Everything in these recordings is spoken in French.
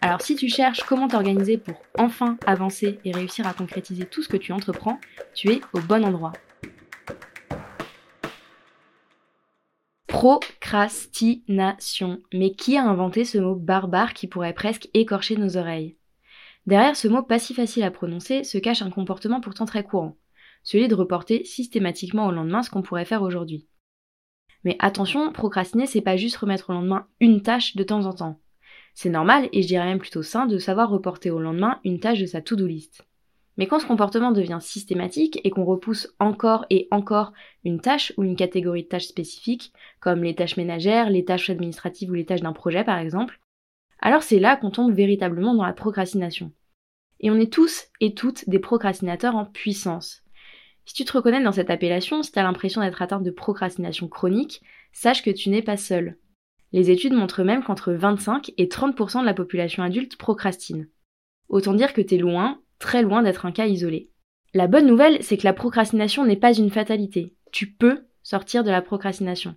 Alors si tu cherches comment t'organiser pour enfin avancer et réussir à concrétiser tout ce que tu entreprends, tu es au bon endroit. Procrastination. Mais qui a inventé ce mot barbare qui pourrait presque écorcher nos oreilles? Derrière ce mot pas si facile à prononcer se cache un comportement pourtant très courant, celui de reporter systématiquement au lendemain ce qu'on pourrait faire aujourd'hui. Mais attention, procrastiner c'est pas juste remettre au lendemain une tâche de temps en temps. C'est normal, et je dirais même plutôt sain, de savoir reporter au lendemain une tâche de sa to-do list. Mais quand ce comportement devient systématique et qu'on repousse encore et encore une tâche ou une catégorie de tâches spécifiques, comme les tâches ménagères, les tâches administratives ou les tâches d'un projet par exemple, alors c'est là qu'on tombe véritablement dans la procrastination. Et on est tous et toutes des procrastinateurs en puissance. Si tu te reconnais dans cette appellation, si tu as l'impression d'être atteint de procrastination chronique, sache que tu n'es pas seul. Les études montrent même qu'entre 25 et 30% de la population adulte procrastine. Autant dire que t'es loin, très loin d'être un cas isolé. La bonne nouvelle, c'est que la procrastination n'est pas une fatalité. Tu peux sortir de la procrastination.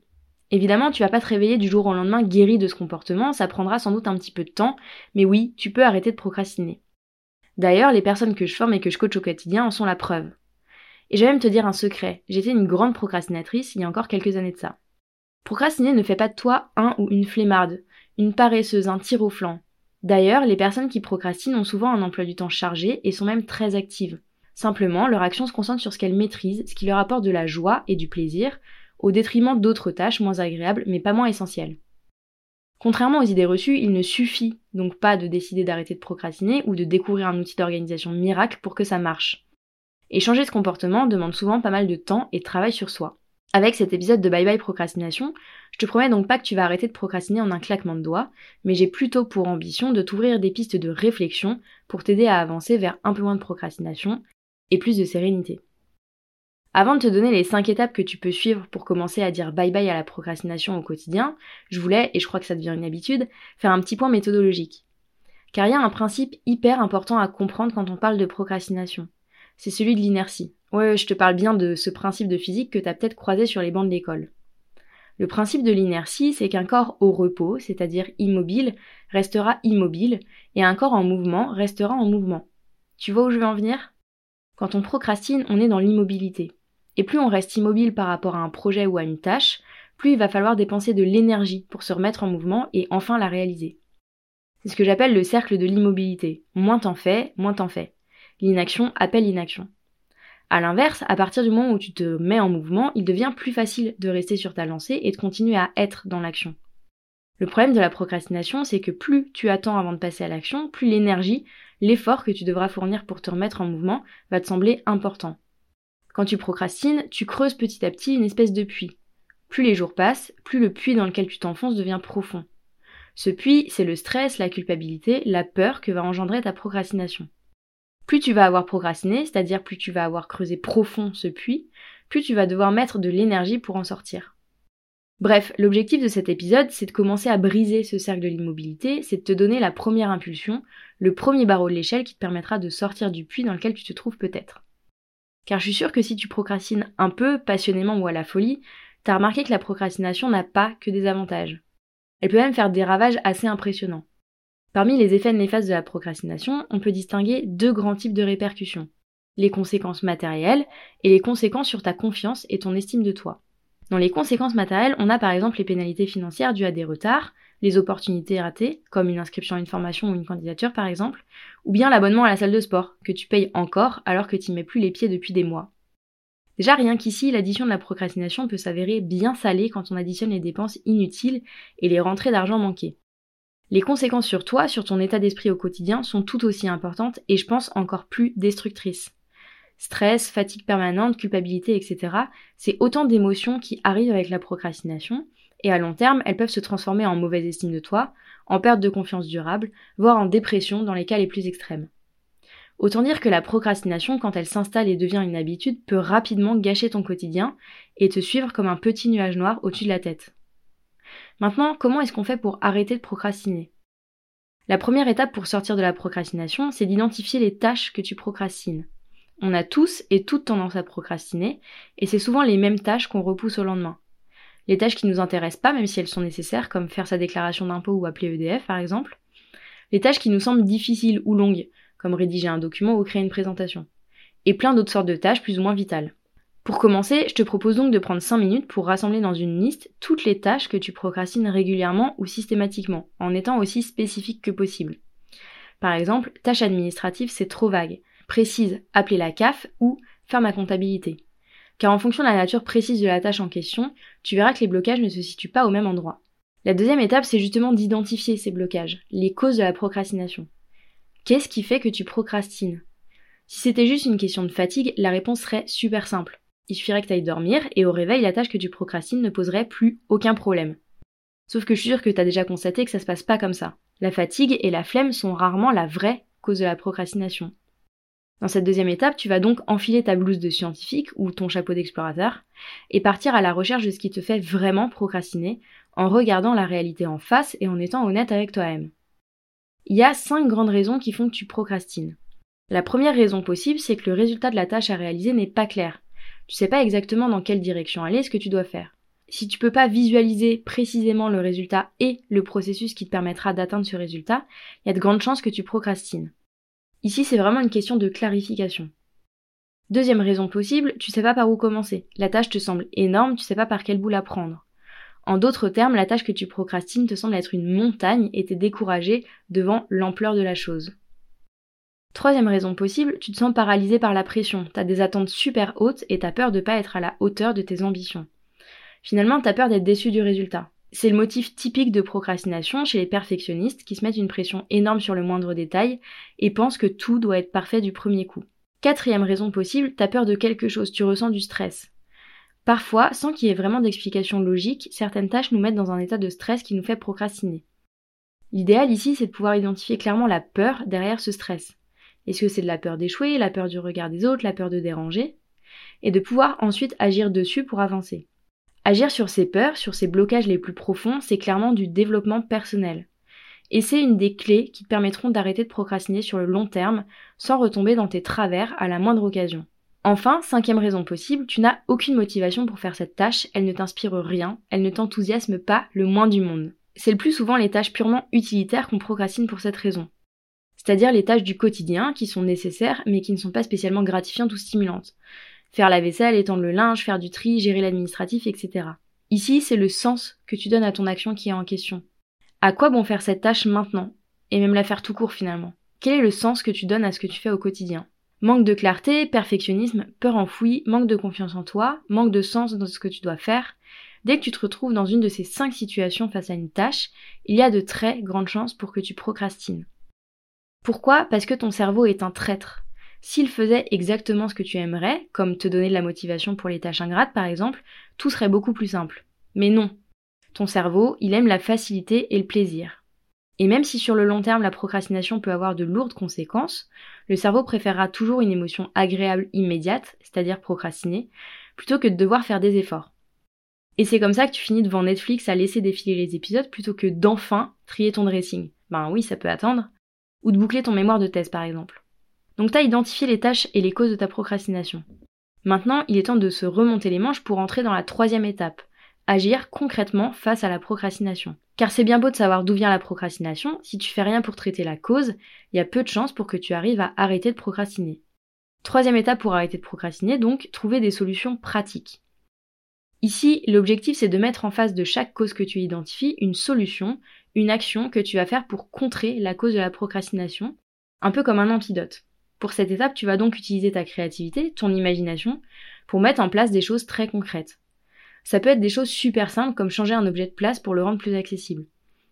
Évidemment, tu vas pas te réveiller du jour au lendemain guéri de ce comportement, ça prendra sans doute un petit peu de temps, mais oui, tu peux arrêter de procrastiner. D'ailleurs, les personnes que je forme et que je coach au quotidien en sont la preuve. Et je vais même te dire un secret, j'étais une grande procrastinatrice il y a encore quelques années de ça. Procrastiner ne fait pas de toi un ou une flemmarde, une paresseuse, un tir au flanc. D'ailleurs, les personnes qui procrastinent ont souvent un emploi du temps chargé et sont même très actives. Simplement, leur action se concentre sur ce qu'elles maîtrisent, ce qui leur apporte de la joie et du plaisir, au détriment d'autres tâches moins agréables mais pas moins essentielles. Contrairement aux idées reçues, il ne suffit donc pas de décider d'arrêter de procrastiner ou de découvrir un outil d'organisation miracle pour que ça marche. Et changer de comportement demande souvent pas mal de temps et de travail sur soi. Avec cet épisode de Bye Bye Procrastination, je te promets donc pas que tu vas arrêter de procrastiner en un claquement de doigts, mais j'ai plutôt pour ambition de t'ouvrir des pistes de réflexion pour t'aider à avancer vers un peu moins de procrastination et plus de sérénité. Avant de te donner les 5 étapes que tu peux suivre pour commencer à dire bye bye à la procrastination au quotidien, je voulais, et je crois que ça devient une habitude, faire un petit point méthodologique. Car il y a un principe hyper important à comprendre quand on parle de procrastination. C'est celui de l'inertie. Ouais, je te parle bien de ce principe de physique que t'as peut-être croisé sur les bancs de l'école. Le principe de l'inertie, c'est qu'un corps au repos, c'est-à-dire immobile, restera immobile, et un corps en mouvement restera en mouvement. Tu vois où je veux en venir? Quand on procrastine, on est dans l'immobilité. Et plus on reste immobile par rapport à un projet ou à une tâche, plus il va falloir dépenser de l'énergie pour se remettre en mouvement et enfin la réaliser. C'est ce que j'appelle le cercle de l'immobilité. Moins t'en fais, moins t'en fais. L'inaction appelle l'inaction. A l'inverse, à partir du moment où tu te mets en mouvement, il devient plus facile de rester sur ta lancée et de continuer à être dans l'action. Le problème de la procrastination, c'est que plus tu attends avant de passer à l'action, plus l'énergie, l'effort que tu devras fournir pour te remettre en mouvement va te sembler important. Quand tu procrastines, tu creuses petit à petit une espèce de puits. Plus les jours passent, plus le puits dans lequel tu t'enfonces devient profond. Ce puits, c'est le stress, la culpabilité, la peur que va engendrer ta procrastination. Plus tu vas avoir procrastiné, c'est-à-dire plus tu vas avoir creusé profond ce puits, plus tu vas devoir mettre de l'énergie pour en sortir. Bref, l'objectif de cet épisode, c'est de commencer à briser ce cercle de l'immobilité, c'est de te donner la première impulsion, le premier barreau de l'échelle qui te permettra de sortir du puits dans lequel tu te trouves peut-être. Car je suis sûre que si tu procrastines un peu, passionnément ou à la folie, t'as remarqué que la procrastination n'a pas que des avantages. Elle peut même faire des ravages assez impressionnants. Parmi les effets néfastes de la procrastination, on peut distinguer deux grands types de répercussions. Les conséquences matérielles et les conséquences sur ta confiance et ton estime de toi. Dans les conséquences matérielles, on a par exemple les pénalités financières dues à des retards, les opportunités ratées, comme une inscription à une formation ou une candidature par exemple, ou bien l'abonnement à la salle de sport, que tu payes encore alors que tu mets plus les pieds depuis des mois. Déjà rien qu'ici, l'addition de la procrastination peut s'avérer bien salée quand on additionne les dépenses inutiles et les rentrées d'argent manquées. Les conséquences sur toi, sur ton état d'esprit au quotidien sont tout aussi importantes et je pense encore plus destructrices. Stress, fatigue permanente, culpabilité, etc. C'est autant d'émotions qui arrivent avec la procrastination et à long terme, elles peuvent se transformer en mauvaise estime de toi, en perte de confiance durable, voire en dépression dans les cas les plus extrêmes. Autant dire que la procrastination, quand elle s'installe et devient une habitude, peut rapidement gâcher ton quotidien et te suivre comme un petit nuage noir au-dessus de la tête. Maintenant, comment est-ce qu'on fait pour arrêter de procrastiner? La première étape pour sortir de la procrastination, c'est d'identifier les tâches que tu procrastines. On a tous et toutes tendance à procrastiner, et c'est souvent les mêmes tâches qu'on repousse au lendemain. Les tâches qui nous intéressent pas, même si elles sont nécessaires, comme faire sa déclaration d'impôt ou appeler EDF par exemple. Les tâches qui nous semblent difficiles ou longues, comme rédiger un document ou créer une présentation. Et plein d'autres sortes de tâches plus ou moins vitales. Pour commencer, je te propose donc de prendre 5 minutes pour rassembler dans une liste toutes les tâches que tu procrastines régulièrement ou systématiquement, en étant aussi spécifique que possible. Par exemple, tâche administrative, c'est trop vague. Précise, appeler la CAF ou faire ma comptabilité. Car en fonction de la nature précise de la tâche en question, tu verras que les blocages ne se situent pas au même endroit. La deuxième étape, c'est justement d'identifier ces blocages, les causes de la procrastination. Qu'est-ce qui fait que tu procrastines? Si c'était juste une question de fatigue, la réponse serait super simple. Il suffirait que tu ailles dormir et au réveil, la tâche que tu procrastines ne poserait plus aucun problème. Sauf que je suis sûre que tu as déjà constaté que ça se passe pas comme ça. La fatigue et la flemme sont rarement la vraie cause de la procrastination. Dans cette deuxième étape, tu vas donc enfiler ta blouse de scientifique ou ton chapeau d'explorateur et partir à la recherche de ce qui te fait vraiment procrastiner en regardant la réalité en face et en étant honnête avec toi-même. Il y a cinq grandes raisons qui font que tu procrastines. La première raison possible, c'est que le résultat de la tâche à réaliser n'est pas clair. Tu sais pas exactement dans quelle direction aller, ce que tu dois faire. Si tu peux pas visualiser précisément le résultat et le processus qui te permettra d'atteindre ce résultat, il y a de grandes chances que tu procrastines. Ici, c'est vraiment une question de clarification. Deuxième raison possible, tu sais pas par où commencer. La tâche te semble énorme, tu sais pas par quel bout la prendre. En d'autres termes, la tâche que tu procrastines te semble être une montagne et t'es découragé devant l'ampleur de la chose. Troisième raison possible, tu te sens paralysé par la pression, t'as des attentes super hautes et t'as peur de pas être à la hauteur de tes ambitions. Finalement, t'as peur d'être déçu du résultat. C'est le motif typique de procrastination chez les perfectionnistes qui se mettent une pression énorme sur le moindre détail et pensent que tout doit être parfait du premier coup. Quatrième raison possible, t'as peur de quelque chose, tu ressens du stress. Parfois, sans qu'il y ait vraiment d'explication logique, certaines tâches nous mettent dans un état de stress qui nous fait procrastiner. L'idéal ici, c'est de pouvoir identifier clairement la peur derrière ce stress. Est-ce que c'est de la peur d'échouer, la peur du regard des autres, la peur de déranger? Et de pouvoir ensuite agir dessus pour avancer. Agir sur ces peurs, sur ces blocages les plus profonds, c'est clairement du développement personnel. Et c'est une des clés qui te permettront d'arrêter de procrastiner sur le long terme sans retomber dans tes travers à la moindre occasion. Enfin, cinquième raison possible, tu n'as aucune motivation pour faire cette tâche, elle ne t'inspire rien, elle ne t'enthousiasme pas le moins du monde. C'est le plus souvent les tâches purement utilitaires qu'on procrastine pour cette raison. C'est-à-dire les tâches du quotidien qui sont nécessaires mais qui ne sont pas spécialement gratifiantes ou stimulantes. Faire la vaisselle, étendre le linge, faire du tri, gérer l'administratif, etc. Ici, c'est le sens que tu donnes à ton action qui est en question. À quoi bon faire cette tâche maintenant? Et même la faire tout court finalement? Quel est le sens que tu donnes à ce que tu fais au quotidien? Manque de clarté, perfectionnisme, peur enfouie, manque de confiance en toi, manque de sens dans ce que tu dois faire. Dès que tu te retrouves dans une de ces cinq situations face à une tâche, il y a de très grandes chances pour que tu procrastines. Pourquoi? Parce que ton cerveau est un traître. S'il faisait exactement ce que tu aimerais, comme te donner de la motivation pour les tâches ingrates par exemple, tout serait beaucoup plus simple. Mais non. Ton cerveau, il aime la facilité et le plaisir. Et même si sur le long terme la procrastination peut avoir de lourdes conséquences, le cerveau préférera toujours une émotion agréable immédiate, c'est-à-dire procrastiner, plutôt que de devoir faire des efforts. Et c'est comme ça que tu finis devant Netflix à laisser défiler les épisodes plutôt que d'enfin trier ton dressing. Ben oui, ça peut attendre. Ou de boucler ton mémoire de thèse par exemple. Donc t'as identifié les tâches et les causes de ta procrastination. Maintenant, il est temps de se remonter les manches pour entrer dans la troisième étape, agir concrètement face à la procrastination. Car c'est bien beau de savoir d'où vient la procrastination, si tu fais rien pour traiter la cause, il y a peu de chances pour que tu arrives à arrêter de procrastiner. Troisième étape pour arrêter de procrastiner, donc trouver des solutions pratiques. Ici, l'objectif c'est de mettre en face de chaque cause que tu identifies une solution, une action que tu vas faire pour contrer la cause de la procrastination, un peu comme un antidote. Pour cette étape, tu vas donc utiliser ta créativité, ton imagination, pour mettre en place des choses très concrètes. Ça peut être des choses super simples comme changer un objet de place pour le rendre plus accessible.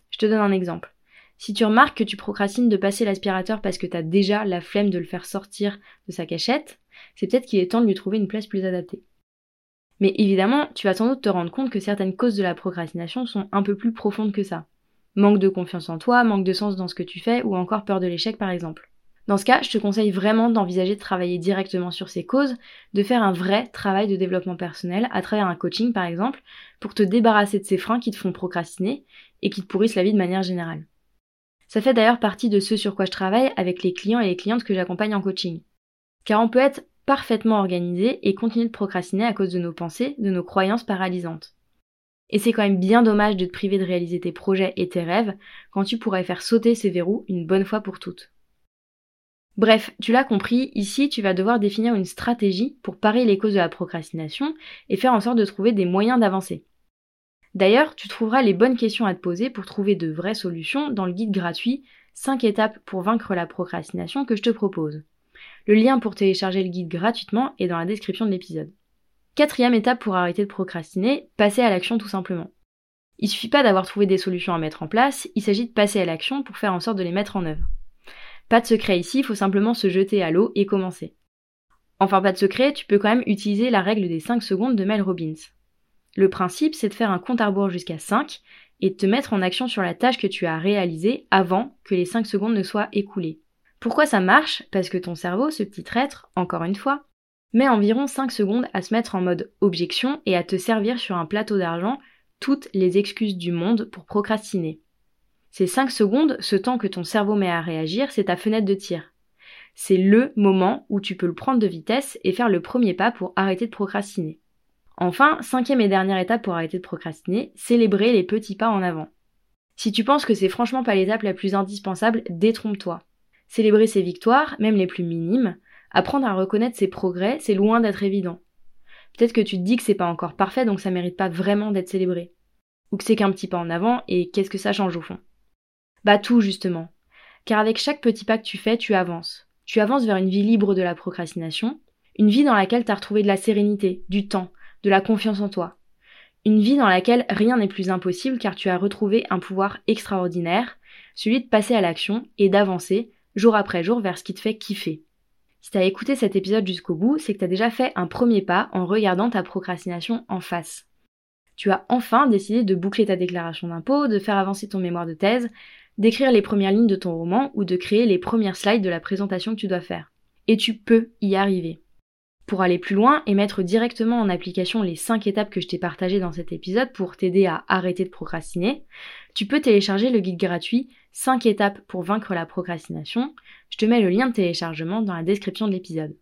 Je te donne un exemple. Si tu remarques que tu procrastines de passer l'aspirateur parce que tu as déjà la flemme de le faire sortir de sa cachette, c'est peut-être qu'il est temps de lui trouver une place plus adaptée. Mais évidemment, tu vas sans doute te rendre compte que certaines causes de la procrastination sont un peu plus profondes que ça. Manque de confiance en toi, manque de sens dans ce que tu fais ou encore peur de l'échec par exemple. Dans ce cas, je te conseille vraiment d'envisager de travailler directement sur ces causes, de faire un vrai travail de développement personnel à travers un coaching par exemple, pour te débarrasser de ces freins qui te font procrastiner et qui te pourrissent la vie de manière générale. Ça fait d'ailleurs partie de ce sur quoi je travaille avec les clients et les clientes que j'accompagne en coaching. Car on peut être parfaitement organisé et continuer de procrastiner à cause de nos pensées, de nos croyances paralysantes. Et c'est quand même bien dommage de te priver de réaliser tes projets et tes rêves quand tu pourrais faire sauter ces verrous une bonne fois pour toutes. Bref, tu l'as compris, ici tu vas devoir définir une stratégie pour parer les causes de la procrastination et faire en sorte de trouver des moyens d'avancer. D'ailleurs, tu trouveras les bonnes questions à te poser pour trouver de vraies solutions dans le guide gratuit 5 étapes pour vaincre la procrastination que je te propose. Le lien pour télécharger le guide gratuitement est dans la description de l'épisode. Quatrième étape pour arrêter de procrastiner, passer à l'action tout simplement. Il suffit pas d'avoir trouvé des solutions à mettre en place, il s'agit de passer à l'action pour faire en sorte de les mettre en œuvre. Pas de secret ici, il faut simplement se jeter à l'eau et commencer. Enfin, pas de secret, tu peux quand même utiliser la règle des 5 secondes de Mel Robbins. Le principe, c'est de faire un compte à rebours jusqu'à 5 et de te mettre en action sur la tâche que tu as réalisée avant que les 5 secondes ne soient écoulées. Pourquoi ça marche? Parce que ton cerveau, ce petit traître, encore une fois, met environ 5 secondes à se mettre en mode objection et à te servir sur un plateau d'argent toutes les excuses du monde pour procrastiner. Ces 5 secondes, ce temps que ton cerveau met à réagir, c'est ta fenêtre de tir. C'est le moment où tu peux le prendre de vitesse et faire le premier pas pour arrêter de procrastiner. Enfin, cinquième et dernière étape pour arrêter de procrastiner, célébrer les petits pas en avant. Si tu penses que c'est franchement pas l'étape la plus indispensable, détrompe-toi. Célébrer ses victoires, même les plus minimes, apprendre à reconnaître ses progrès, c'est loin d'être évident. Peut-être que tu te dis que c'est pas encore parfait donc ça mérite pas vraiment d'être célébré. Ou que c'est qu'un petit pas en avant et qu'est-ce que ça change au fond? Bah tout justement. Car avec chaque petit pas que tu fais, tu avances. Tu avances vers une vie libre de la procrastination, une vie dans laquelle tu as retrouvé de la sérénité, du temps, de la confiance en toi. Une vie dans laquelle rien n'est plus impossible car tu as retrouvé un pouvoir extraordinaire, celui de passer à l'action et d'avancer jour après jour vers ce qui te fait kiffer. Si t'as écouté cet épisode jusqu'au bout, c'est que t'as déjà fait un premier pas en regardant ta procrastination en face. Tu as enfin décidé de boucler ta déclaration d'impôt, de faire avancer ton mémoire de thèse, d'écrire les premières lignes de ton roman ou de créer les premières slides de la présentation que tu dois faire. Et tu peux y arriver. Pour aller plus loin et mettre directement en application les 5 étapes que je t'ai partagées dans cet épisode pour t'aider à arrêter de procrastiner, tu peux télécharger le guide gratuit 5 étapes pour vaincre la procrastination. Je te mets le lien de téléchargement dans la description de l'épisode.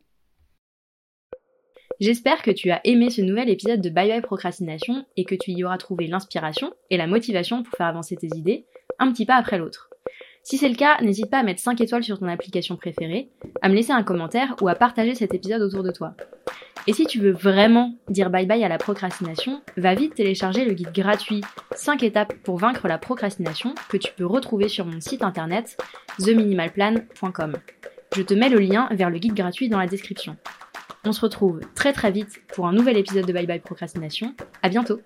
J'espère que tu as aimé ce nouvel épisode de Bye Bye Procrastination et que tu y auras trouvé l'inspiration et la motivation pour faire avancer tes idées un petit pas après l'autre. Si c'est le cas, n'hésite pas à mettre 5 étoiles sur ton application préférée, à me laisser un commentaire ou à partager cet épisode autour de toi. Et si tu veux vraiment dire bye bye à la procrastination, va vite télécharger le guide gratuit 5 étapes pour vaincre la procrastination que tu peux retrouver sur mon site internet theminimalplan.com. Je te mets le lien vers le guide gratuit dans la description. On se retrouve très très vite pour un nouvel épisode de Bye Bye Procrastination. À bientôt!